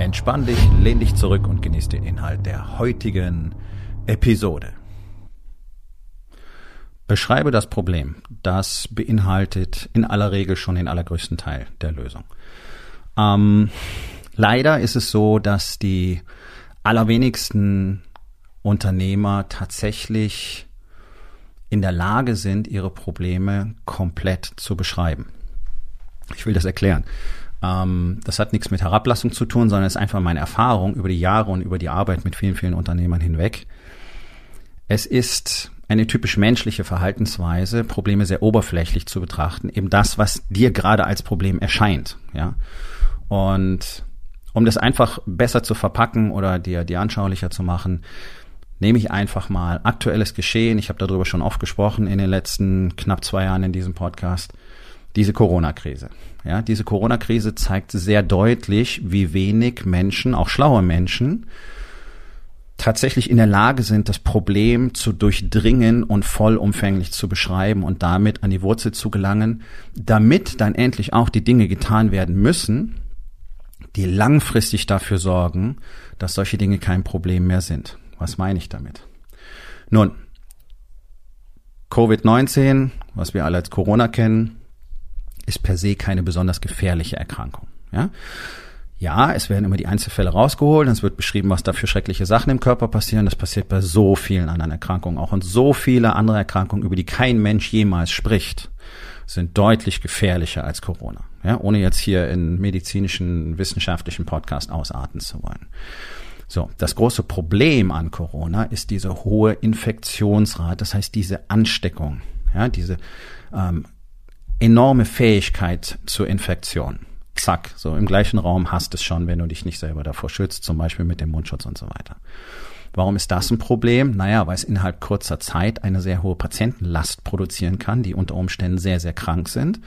Entspann dich, lehn dich zurück und genieß den Inhalt der heutigen Episode. Beschreibe das Problem. Das beinhaltet in aller Regel schon den allergrößten Teil der Lösung. Ähm, leider ist es so, dass die allerwenigsten Unternehmer tatsächlich in der Lage sind, ihre Probleme komplett zu beschreiben. Ich will das erklären. Ähm, das hat nichts mit Herablassung zu tun, sondern ist einfach meine Erfahrung über die Jahre und über die Arbeit mit vielen, vielen Unternehmern hinweg. Es ist eine typisch menschliche Verhaltensweise, Probleme sehr oberflächlich zu betrachten, eben das, was dir gerade als Problem erscheint, ja. Und um das einfach besser zu verpacken oder dir, dir anschaulicher zu machen, nehme ich einfach mal aktuelles Geschehen. Ich habe darüber schon oft gesprochen in den letzten knapp zwei Jahren in diesem Podcast diese Corona-Krise. Ja, diese Corona-Krise zeigt sehr deutlich, wie wenig Menschen, auch schlaue Menschen, tatsächlich in der Lage sind, das Problem zu durchdringen und vollumfänglich zu beschreiben und damit an die Wurzel zu gelangen, damit dann endlich auch die Dinge getan werden müssen, die langfristig dafür sorgen, dass solche Dinge kein Problem mehr sind. Was meine ich damit? Nun, Covid-19, was wir alle als Corona kennen, ist per se keine besonders gefährliche Erkrankung. Ja? Ja, es werden immer die Einzelfälle rausgeholt, es wird beschrieben, was da für schreckliche Sachen im Körper passieren. Das passiert bei so vielen anderen Erkrankungen auch. Und so viele andere Erkrankungen, über die kein Mensch jemals spricht, sind deutlich gefährlicher als Corona. Ja, ohne jetzt hier in medizinischen, wissenschaftlichen Podcast ausarten zu wollen. So, das große Problem an Corona ist diese hohe Infektionsrate, das heißt diese Ansteckung, ja, diese ähm, enorme Fähigkeit zur Infektion. Zack, so im gleichen Raum hast es schon, wenn du dich nicht selber davor schützt, zum Beispiel mit dem Mundschutz und so weiter. Warum ist das ein Problem? Naja, weil es innerhalb kurzer Zeit eine sehr hohe Patientenlast produzieren kann, die unter Umständen sehr, sehr krank sind.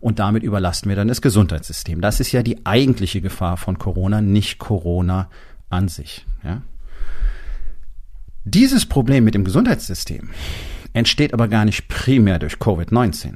Und damit überlasten wir dann das Gesundheitssystem. Das ist ja die eigentliche Gefahr von Corona, nicht Corona an sich. Ja? Dieses Problem mit dem Gesundheitssystem entsteht aber gar nicht primär durch Covid-19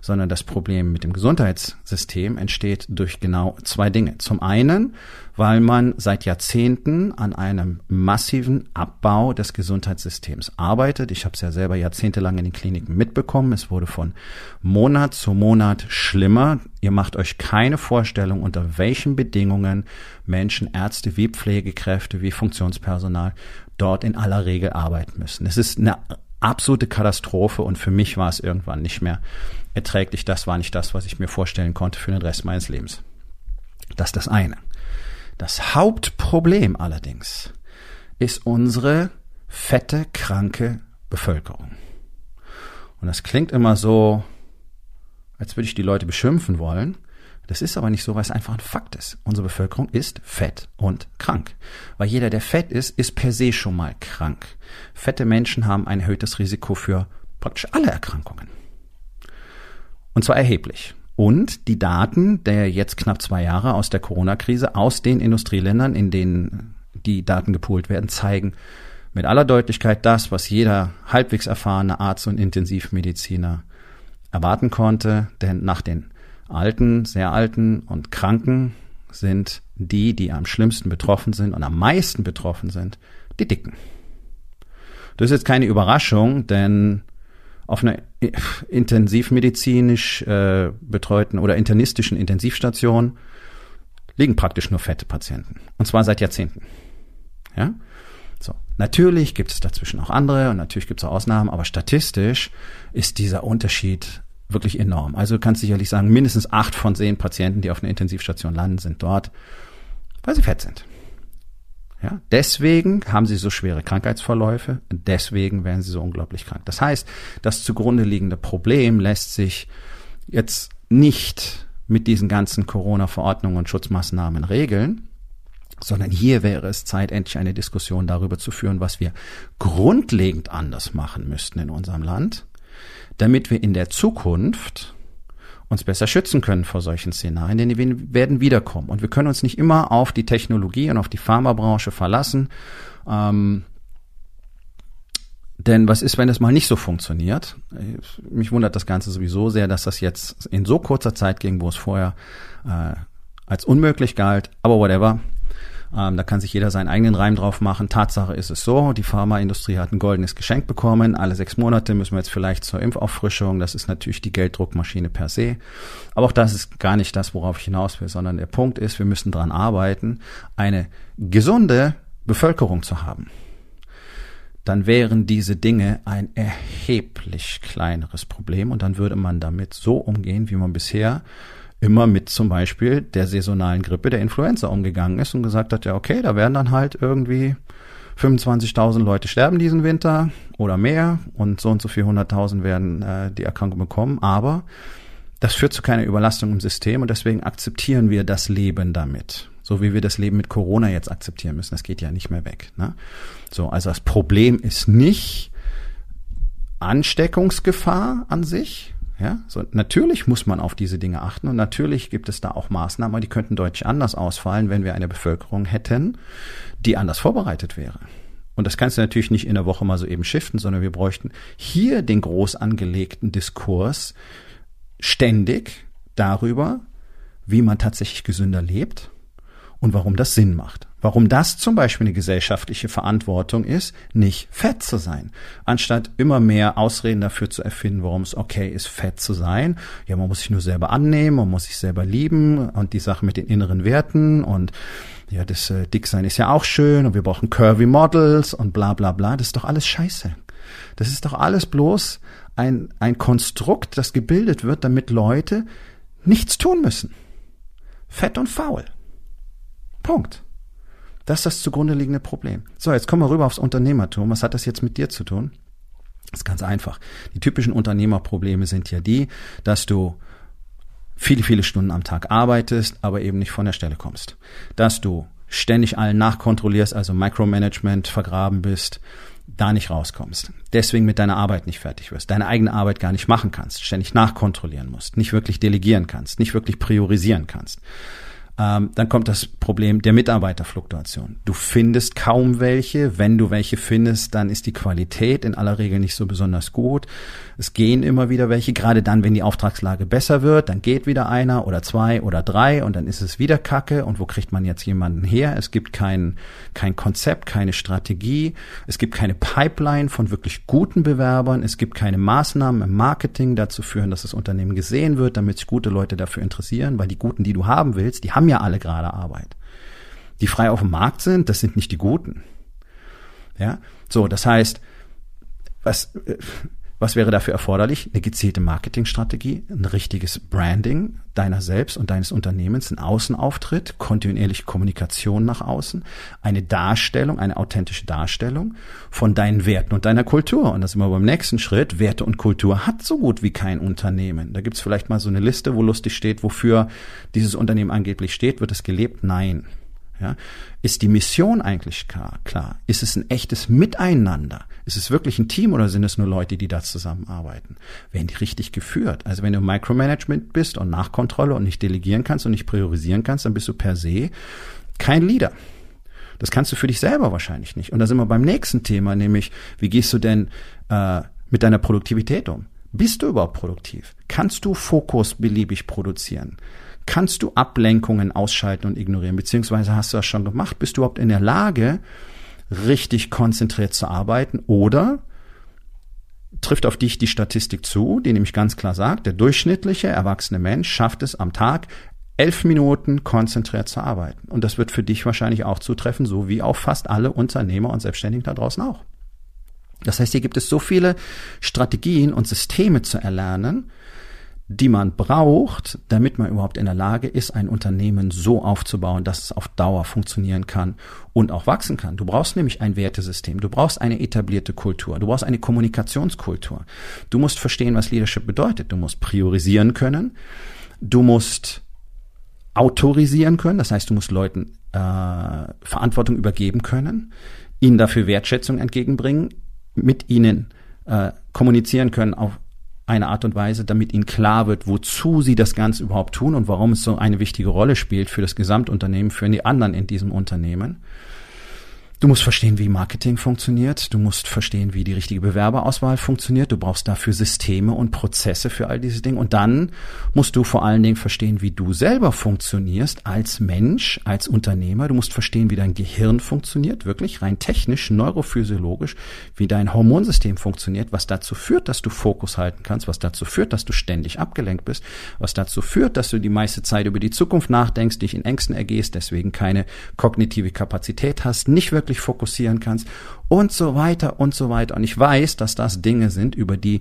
sondern das Problem mit dem Gesundheitssystem entsteht durch genau zwei Dinge. Zum einen, weil man seit Jahrzehnten an einem massiven Abbau des Gesundheitssystems arbeitet. Ich habe es ja selber jahrzehntelang in den Kliniken mitbekommen. Es wurde von Monat zu Monat schlimmer. Ihr macht euch keine Vorstellung, unter welchen Bedingungen Menschen, Ärzte wie Pflegekräfte, wie Funktionspersonal dort in aller Regel arbeiten müssen. Es ist eine absolute Katastrophe und für mich war es irgendwann nicht mehr erträglich. Das war nicht das, was ich mir vorstellen konnte für den Rest meines Lebens. Das ist das eine. Das Hauptproblem allerdings ist unsere fette, kranke Bevölkerung. Und das klingt immer so, als würde ich die Leute beschimpfen wollen. Das ist aber nicht so, weil es einfach ein Fakt ist. Unsere Bevölkerung ist fett und krank. Weil jeder, der fett ist, ist per se schon mal krank. Fette Menschen haben ein erhöhtes Risiko für praktisch alle Erkrankungen. Und zwar erheblich. Und die Daten der jetzt knapp zwei Jahre aus der Corona-Krise aus den Industrieländern, in denen die Daten gepoolt werden, zeigen mit aller Deutlichkeit das, was jeder halbwegs erfahrene Arzt und Intensivmediziner erwarten konnte. Denn nach den Alten, sehr Alten und Kranken sind die, die am schlimmsten betroffen sind und am meisten betroffen sind, die Dicken. Das ist jetzt keine Überraschung, denn auf einer intensivmedizinisch äh, betreuten oder internistischen Intensivstation liegen praktisch nur fette Patienten. Und zwar seit Jahrzehnten. Ja? So. Natürlich gibt es dazwischen auch andere und natürlich gibt es auch Ausnahmen, aber statistisch ist dieser Unterschied wirklich enorm. Also du kannst sicherlich sagen, mindestens acht von zehn Patienten, die auf einer Intensivstation landen, sind dort, weil sie fett sind. Ja, deswegen haben sie so schwere Krankheitsverläufe, deswegen werden sie so unglaublich krank. Das heißt, das zugrunde liegende Problem lässt sich jetzt nicht mit diesen ganzen Corona-Verordnungen und Schutzmaßnahmen regeln, sondern hier wäre es Zeit, endlich eine Diskussion darüber zu führen, was wir grundlegend anders machen müssten in unserem Land, damit wir in der Zukunft uns besser schützen können vor solchen Szenarien, denn die werden wiederkommen. Und wir können uns nicht immer auf die Technologie und auf die Pharmabranche verlassen. Ähm, denn was ist, wenn es mal nicht so funktioniert? Mich wundert das Ganze sowieso sehr, dass das jetzt in so kurzer Zeit ging, wo es vorher äh, als unmöglich galt. Aber whatever. Ähm, da kann sich jeder seinen eigenen Reim drauf machen. Tatsache ist es so, die Pharmaindustrie hat ein goldenes Geschenk bekommen. Alle sechs Monate müssen wir jetzt vielleicht zur Impfauffrischung. Das ist natürlich die Gelddruckmaschine per se. Aber auch das ist gar nicht das, worauf ich hinaus will, sondern der Punkt ist, wir müssen dran arbeiten, eine gesunde Bevölkerung zu haben dann wären diese Dinge ein erheblich kleineres Problem und dann würde man damit so umgehen, wie man bisher immer mit zum Beispiel der saisonalen Grippe, der Influenza umgegangen ist und gesagt hat, ja, okay, da werden dann halt irgendwie 25.000 Leute sterben diesen Winter oder mehr und so und so viel 100.000 werden äh, die Erkrankung bekommen, aber das führt zu keiner Überlastung im System und deswegen akzeptieren wir das Leben damit. So wie wir das Leben mit Corona jetzt akzeptieren müssen. Das geht ja nicht mehr weg. Ne? So, also das Problem ist nicht Ansteckungsgefahr an sich, ja, so natürlich muss man auf diese Dinge achten und natürlich gibt es da auch Maßnahmen, die könnten deutlich anders ausfallen, wenn wir eine Bevölkerung hätten, die anders vorbereitet wäre. Und das kannst du natürlich nicht in der Woche mal so eben shiften, sondern wir bräuchten hier den groß angelegten Diskurs ständig darüber, wie man tatsächlich gesünder lebt und warum das Sinn macht. Warum das zum Beispiel eine gesellschaftliche Verantwortung ist, nicht fett zu sein. Anstatt immer mehr Ausreden dafür zu erfinden, warum es okay ist, fett zu sein. Ja, man muss sich nur selber annehmen, man muss sich selber lieben und die Sache mit den inneren Werten und ja, das äh, Dicksein ist ja auch schön und wir brauchen Curvy Models und bla bla bla. Das ist doch alles scheiße. Das ist doch alles bloß ein, ein Konstrukt, das gebildet wird, damit Leute nichts tun müssen. Fett und faul. Punkt. Das ist das zugrunde liegende Problem. So, jetzt kommen wir rüber aufs Unternehmertum. Was hat das jetzt mit dir zu tun? Das ist ganz einfach. Die typischen Unternehmerprobleme sind ja die, dass du viele, viele Stunden am Tag arbeitest, aber eben nicht von der Stelle kommst. Dass du ständig allen nachkontrollierst, also Micromanagement vergraben bist, da nicht rauskommst. Deswegen mit deiner Arbeit nicht fertig wirst, deine eigene Arbeit gar nicht machen kannst, ständig nachkontrollieren musst, nicht wirklich delegieren kannst, nicht wirklich priorisieren kannst ähm, dann kommt das Problem der Mitarbeiterfluktuation. Du findest kaum welche. Wenn du welche findest, dann ist die Qualität in aller Regel nicht so besonders gut. Es gehen immer wieder welche, gerade dann, wenn die Auftragslage besser wird, dann geht wieder einer oder zwei oder drei und dann ist es wieder Kacke. Und wo kriegt man jetzt jemanden her? Es gibt kein, kein Konzept, keine Strategie. Es gibt keine Pipeline von wirklich guten Bewerbern. Es gibt keine Maßnahmen im Marketing dazu führen, dass das Unternehmen gesehen wird, damit sich gute Leute dafür interessieren, weil die guten, die du haben willst, die haben haben ja alle gerade Arbeit. Die frei auf dem Markt sind, das sind nicht die Guten. Ja, so, das heißt, was, äh, was wäre dafür erforderlich? Eine gezielte Marketingstrategie, ein richtiges Branding deiner selbst und deines Unternehmens, ein Außenauftritt, kontinuierliche Kommunikation nach außen, eine Darstellung, eine authentische Darstellung von deinen Werten und deiner Kultur. Und das sind wir beim nächsten Schritt. Werte und Kultur hat so gut wie kein Unternehmen. Da gibt's vielleicht mal so eine Liste, wo lustig steht, wofür dieses Unternehmen angeblich steht. Wird es gelebt? Nein. Ja? Ist die Mission eigentlich klar, klar? Ist es ein echtes Miteinander? Ist es wirklich ein Team oder sind es nur Leute, die da zusammenarbeiten? Werden die richtig geführt? Also wenn du Micromanagement bist und Nachkontrolle und nicht delegieren kannst und nicht priorisieren kannst, dann bist du per se kein Leader. Das kannst du für dich selber wahrscheinlich nicht. Und da sind wir beim nächsten Thema, nämlich wie gehst du denn äh, mit deiner Produktivität um? Bist du überhaupt produktiv? Kannst du Fokus beliebig produzieren? Kannst du Ablenkungen ausschalten und ignorieren, beziehungsweise hast du das schon gemacht? Bist du überhaupt in der Lage, richtig konzentriert zu arbeiten oder trifft auf dich die Statistik zu, die nämlich ganz klar sagt, der durchschnittliche erwachsene Mensch schafft es am Tag elf Minuten konzentriert zu arbeiten. Und das wird für dich wahrscheinlich auch zutreffen, so wie auch fast alle Unternehmer und Selbstständigen da draußen auch. Das heißt, hier gibt es so viele Strategien und Systeme zu erlernen, die man braucht, damit man überhaupt in der Lage ist, ein Unternehmen so aufzubauen, dass es auf Dauer funktionieren kann und auch wachsen kann. Du brauchst nämlich ein Wertesystem, du brauchst eine etablierte Kultur, du brauchst eine Kommunikationskultur. Du musst verstehen, was Leadership bedeutet. Du musst priorisieren können, Du musst autorisieren können, das heißt, du musst Leuten äh, Verantwortung übergeben können, ihnen dafür Wertschätzung entgegenbringen, mit ihnen äh, kommunizieren können auf eine Art und Weise, damit ihnen klar wird, wozu sie das Ganze überhaupt tun und warum es so eine wichtige Rolle spielt für das Gesamtunternehmen, für die anderen in diesem Unternehmen. Du musst verstehen, wie Marketing funktioniert. Du musst verstehen, wie die richtige Bewerberauswahl funktioniert. Du brauchst dafür Systeme und Prozesse für all diese Dinge. Und dann musst du vor allen Dingen verstehen, wie du selber funktionierst als Mensch, als Unternehmer. Du musst verstehen, wie dein Gehirn funktioniert, wirklich rein technisch, neurophysiologisch, wie dein Hormonsystem funktioniert, was dazu führt, dass du Fokus halten kannst, was dazu führt, dass du ständig abgelenkt bist, was dazu führt, dass du die meiste Zeit über die Zukunft nachdenkst, dich in Ängsten ergehst, deswegen keine kognitive Kapazität hast, nicht wirklich wirklich fokussieren kannst und so weiter und so weiter. Und ich weiß, dass das Dinge sind, über die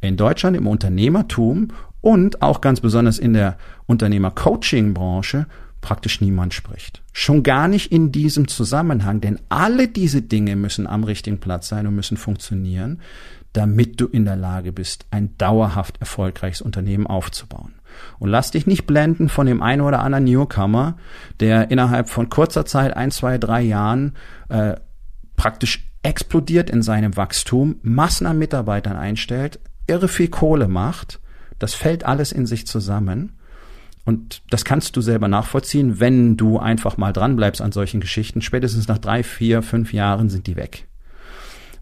in Deutschland im Unternehmertum und auch ganz besonders in der Unternehmer-Coaching-Branche praktisch niemand spricht. Schon gar nicht in diesem Zusammenhang, denn alle diese Dinge müssen am richtigen Platz sein und müssen funktionieren, damit du in der Lage bist, ein dauerhaft erfolgreiches Unternehmen aufzubauen. Und lass dich nicht blenden von dem einen oder anderen Newcomer, der innerhalb von kurzer Zeit, ein, zwei, drei Jahren, äh, praktisch explodiert in seinem Wachstum, Massen an Mitarbeitern einstellt, irre viel Kohle macht. Das fällt alles in sich zusammen. Und das kannst du selber nachvollziehen, wenn du einfach mal dranbleibst an solchen Geschichten. Spätestens nach drei, vier, fünf Jahren sind die weg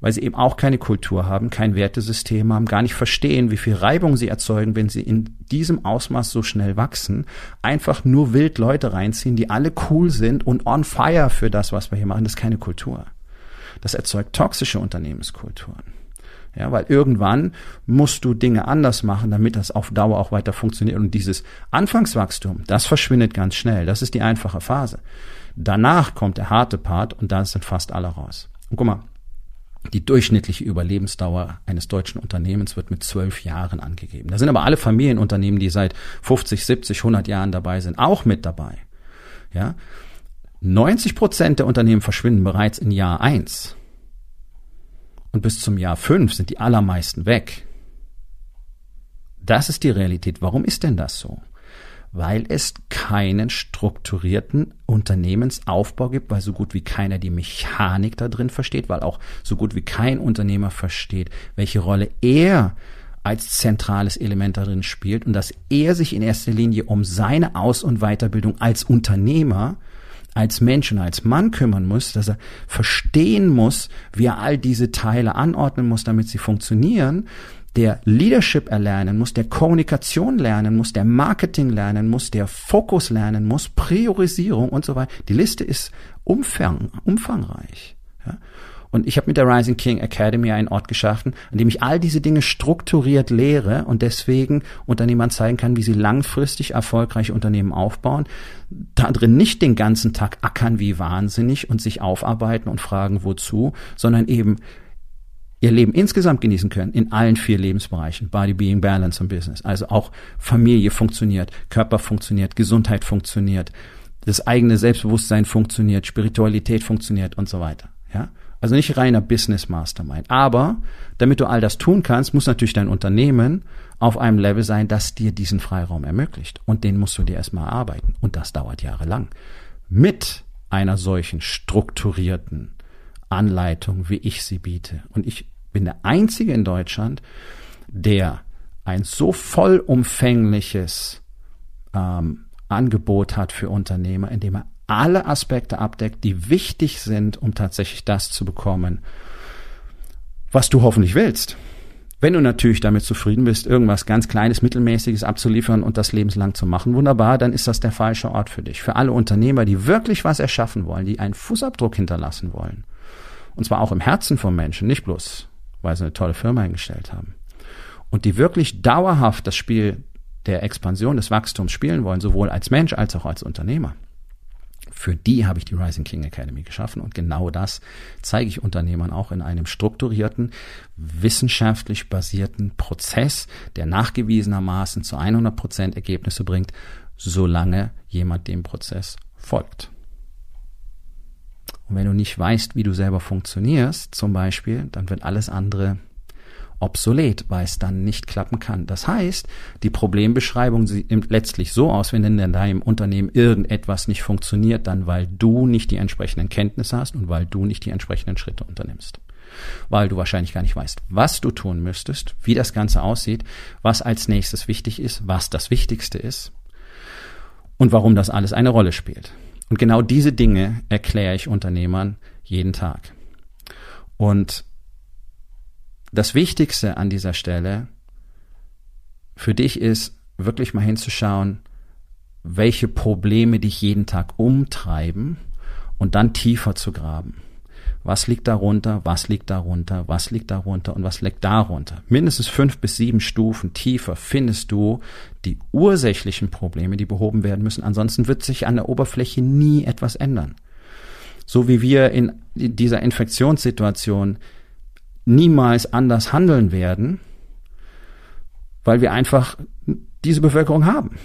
weil sie eben auch keine Kultur haben, kein Wertesystem haben, gar nicht verstehen, wie viel Reibung sie erzeugen, wenn sie in diesem Ausmaß so schnell wachsen, einfach nur wild Leute reinziehen, die alle cool sind und on fire für das, was wir hier machen. Das ist keine Kultur. Das erzeugt toxische Unternehmenskulturen. Ja, weil irgendwann musst du Dinge anders machen, damit das auf Dauer auch weiter funktioniert. Und dieses Anfangswachstum, das verschwindet ganz schnell. Das ist die einfache Phase. Danach kommt der harte Part und da sind fast alle raus. Und guck mal, die durchschnittliche Überlebensdauer eines deutschen Unternehmens wird mit zwölf Jahren angegeben. Da sind aber alle Familienunternehmen, die seit 50, 70, 100 Jahren dabei sind, auch mit dabei. Ja, 90 Prozent der Unternehmen verschwinden bereits in Jahr eins und bis zum Jahr fünf sind die allermeisten weg. Das ist die Realität. Warum ist denn das so? Weil es keinen strukturierten Unternehmensaufbau gibt, weil so gut wie keiner die Mechanik da drin versteht, weil auch so gut wie kein Unternehmer versteht, welche Rolle er als zentrales Element darin spielt und dass er sich in erster Linie um seine Aus- und Weiterbildung als Unternehmer als Mensch und als Mann kümmern muss, dass er verstehen muss, wie er all diese Teile anordnen muss, damit sie funktionieren der Leadership erlernen muss, der Kommunikation lernen muss, der Marketing lernen muss, der Fokus lernen muss, Priorisierung und so weiter. Die Liste ist umfang, umfangreich. Ja? Und ich habe mit der Rising King Academy einen Ort geschaffen, an dem ich all diese Dinge strukturiert lehre und deswegen Unternehmern zeigen kann, wie sie langfristig erfolgreiche Unternehmen aufbauen. Da drin nicht den ganzen Tag ackern wie wahnsinnig und sich aufarbeiten und fragen, wozu, sondern eben ihr Leben insgesamt genießen können in allen vier Lebensbereichen. Body, Being, Balance und Business. Also auch Familie funktioniert, Körper funktioniert, Gesundheit funktioniert, das eigene Selbstbewusstsein funktioniert, Spiritualität funktioniert und so weiter. Ja? Also nicht reiner Business Mastermind. Aber damit du all das tun kannst, muss natürlich dein Unternehmen auf einem Level sein, das dir diesen Freiraum ermöglicht. Und den musst du dir erstmal erarbeiten. Und das dauert jahrelang. Mit einer solchen strukturierten Anleitung, wie ich sie biete. Und ich bin der Einzige in Deutschland, der ein so vollumfängliches ähm, Angebot hat für Unternehmer, indem er alle Aspekte abdeckt, die wichtig sind, um tatsächlich das zu bekommen, was du hoffentlich willst. Wenn du natürlich damit zufrieden bist, irgendwas ganz Kleines, Mittelmäßiges abzuliefern und das lebenslang zu machen, wunderbar, dann ist das der falsche Ort für dich. Für alle Unternehmer, die wirklich was erschaffen wollen, die einen Fußabdruck hinterlassen wollen, und zwar auch im Herzen von Menschen, nicht bloß, weil sie eine tolle Firma eingestellt haben. Und die wirklich dauerhaft das Spiel der Expansion, des Wachstums spielen wollen, sowohl als Mensch als auch als Unternehmer. Für die habe ich die Rising King Academy geschaffen und genau das zeige ich Unternehmern auch in einem strukturierten, wissenschaftlich basierten Prozess, der nachgewiesenermaßen zu 100 Prozent Ergebnisse bringt, solange jemand dem Prozess folgt. Und wenn du nicht weißt, wie du selber funktionierst, zum Beispiel, dann wird alles andere obsolet, weil es dann nicht klappen kann. Das heißt, die Problembeschreibung sieht letztlich so aus, wenn in deinem Unternehmen irgendetwas nicht funktioniert, dann weil du nicht die entsprechenden Kenntnisse hast und weil du nicht die entsprechenden Schritte unternimmst. Weil du wahrscheinlich gar nicht weißt, was du tun müsstest, wie das Ganze aussieht, was als nächstes wichtig ist, was das Wichtigste ist und warum das alles eine Rolle spielt. Und genau diese Dinge erkläre ich Unternehmern jeden Tag. Und das Wichtigste an dieser Stelle für dich ist, wirklich mal hinzuschauen, welche Probleme dich jeden Tag umtreiben und dann tiefer zu graben. Was liegt darunter? Was liegt darunter? Was liegt darunter? Und was liegt darunter? Mindestens fünf bis sieben Stufen tiefer findest du die ursächlichen Probleme, die behoben werden müssen. Ansonsten wird sich an der Oberfläche nie etwas ändern. So wie wir in dieser Infektionssituation niemals anders handeln werden, weil wir einfach diese Bevölkerung haben.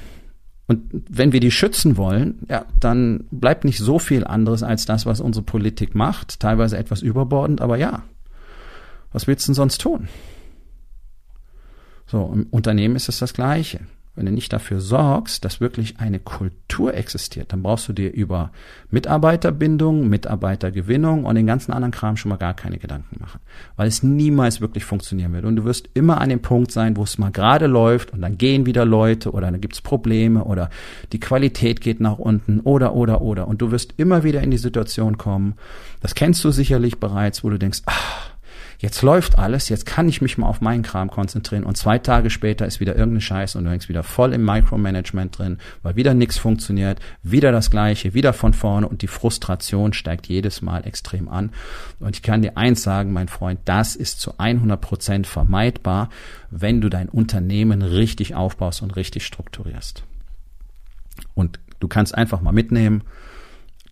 Und wenn wir die schützen wollen, ja, dann bleibt nicht so viel anderes als das, was unsere Politik macht, teilweise etwas überbordend, aber ja. Was willst du denn sonst tun? So, im Unternehmen ist es das Gleiche. Wenn du nicht dafür sorgst, dass wirklich eine Kultur existiert, dann brauchst du dir über Mitarbeiterbindung, Mitarbeitergewinnung und den ganzen anderen Kram schon mal gar keine Gedanken machen, weil es niemals wirklich funktionieren wird. Und du wirst immer an dem Punkt sein, wo es mal gerade läuft und dann gehen wieder Leute oder dann gibt's Probleme oder die Qualität geht nach unten oder oder oder. Und du wirst immer wieder in die Situation kommen, das kennst du sicherlich bereits, wo du denkst, ach, jetzt läuft alles, jetzt kann ich mich mal auf meinen Kram konzentrieren und zwei Tage später ist wieder irgendeine Scheiße und du hängst wieder voll im Micromanagement drin, weil wieder nichts funktioniert, wieder das Gleiche, wieder von vorne und die Frustration steigt jedes Mal extrem an. Und ich kann dir eins sagen, mein Freund, das ist zu 100 Prozent vermeidbar, wenn du dein Unternehmen richtig aufbaust und richtig strukturierst. Und du kannst einfach mal mitnehmen,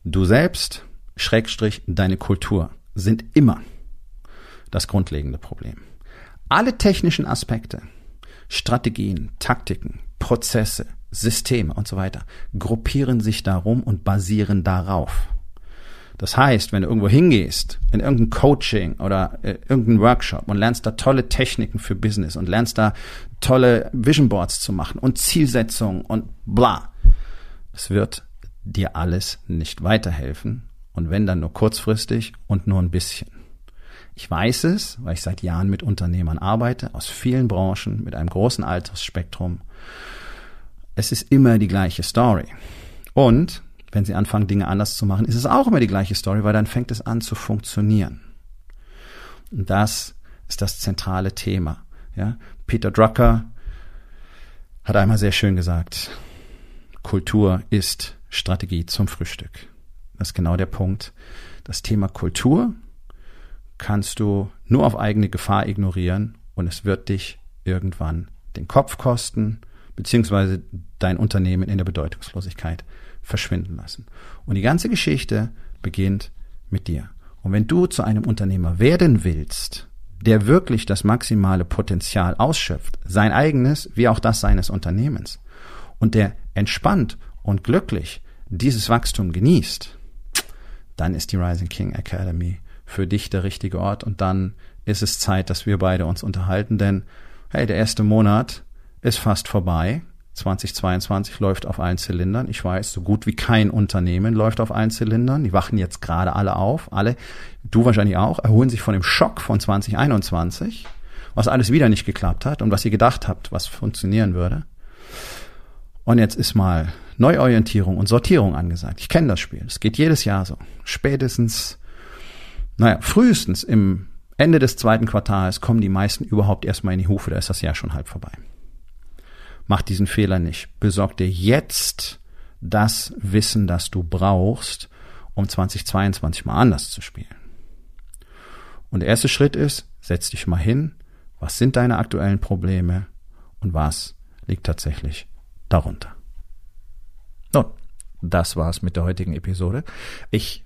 du selbst, Schrägstrich, deine Kultur sind immer das grundlegende Problem. Alle technischen Aspekte, Strategien, Taktiken, Prozesse, Systeme und so weiter gruppieren sich darum und basieren darauf. Das heißt, wenn du irgendwo hingehst, in irgendein Coaching oder äh, irgendein Workshop und lernst da tolle Techniken für Business und lernst da tolle Vision Boards zu machen und Zielsetzungen und bla, es wird dir alles nicht weiterhelfen und wenn dann nur kurzfristig und nur ein bisschen. Ich weiß es, weil ich seit Jahren mit Unternehmern arbeite, aus vielen Branchen, mit einem großen Altersspektrum. Es ist immer die gleiche Story. Und wenn sie anfangen, Dinge anders zu machen, ist es auch immer die gleiche Story, weil dann fängt es an zu funktionieren. Und das ist das zentrale Thema. Ja? Peter Drucker hat einmal sehr schön gesagt, Kultur ist Strategie zum Frühstück. Das ist genau der Punkt. Das Thema Kultur kannst du nur auf eigene Gefahr ignorieren und es wird dich irgendwann den Kopf kosten, beziehungsweise dein Unternehmen in der Bedeutungslosigkeit verschwinden lassen. Und die ganze Geschichte beginnt mit dir. Und wenn du zu einem Unternehmer werden willst, der wirklich das maximale Potenzial ausschöpft, sein eigenes wie auch das seines Unternehmens, und der entspannt und glücklich dieses Wachstum genießt, dann ist die Rising King Academy für dich der richtige Ort und dann ist es Zeit, dass wir beide uns unterhalten, denn hey, der erste Monat ist fast vorbei. 2022 läuft auf allen Zylindern. Ich weiß, so gut wie kein Unternehmen läuft auf allen Zylindern. Die wachen jetzt gerade alle auf. Alle, du wahrscheinlich auch, erholen sich von dem Schock von 2021, was alles wieder nicht geklappt hat und was ihr gedacht habt, was funktionieren würde. Und jetzt ist mal Neuorientierung und Sortierung angesagt. Ich kenne das Spiel. Es geht jedes Jahr so. Spätestens naja, frühestens im Ende des zweiten Quartals kommen die meisten überhaupt erstmal in die Hufe, da ist das Jahr schon halb vorbei. Mach diesen Fehler nicht. Besorg dir jetzt das Wissen, das du brauchst, um 2022 mal anders zu spielen. Und der erste Schritt ist, setz dich mal hin, was sind deine aktuellen Probleme und was liegt tatsächlich darunter. Nun, das war's mit der heutigen Episode. Ich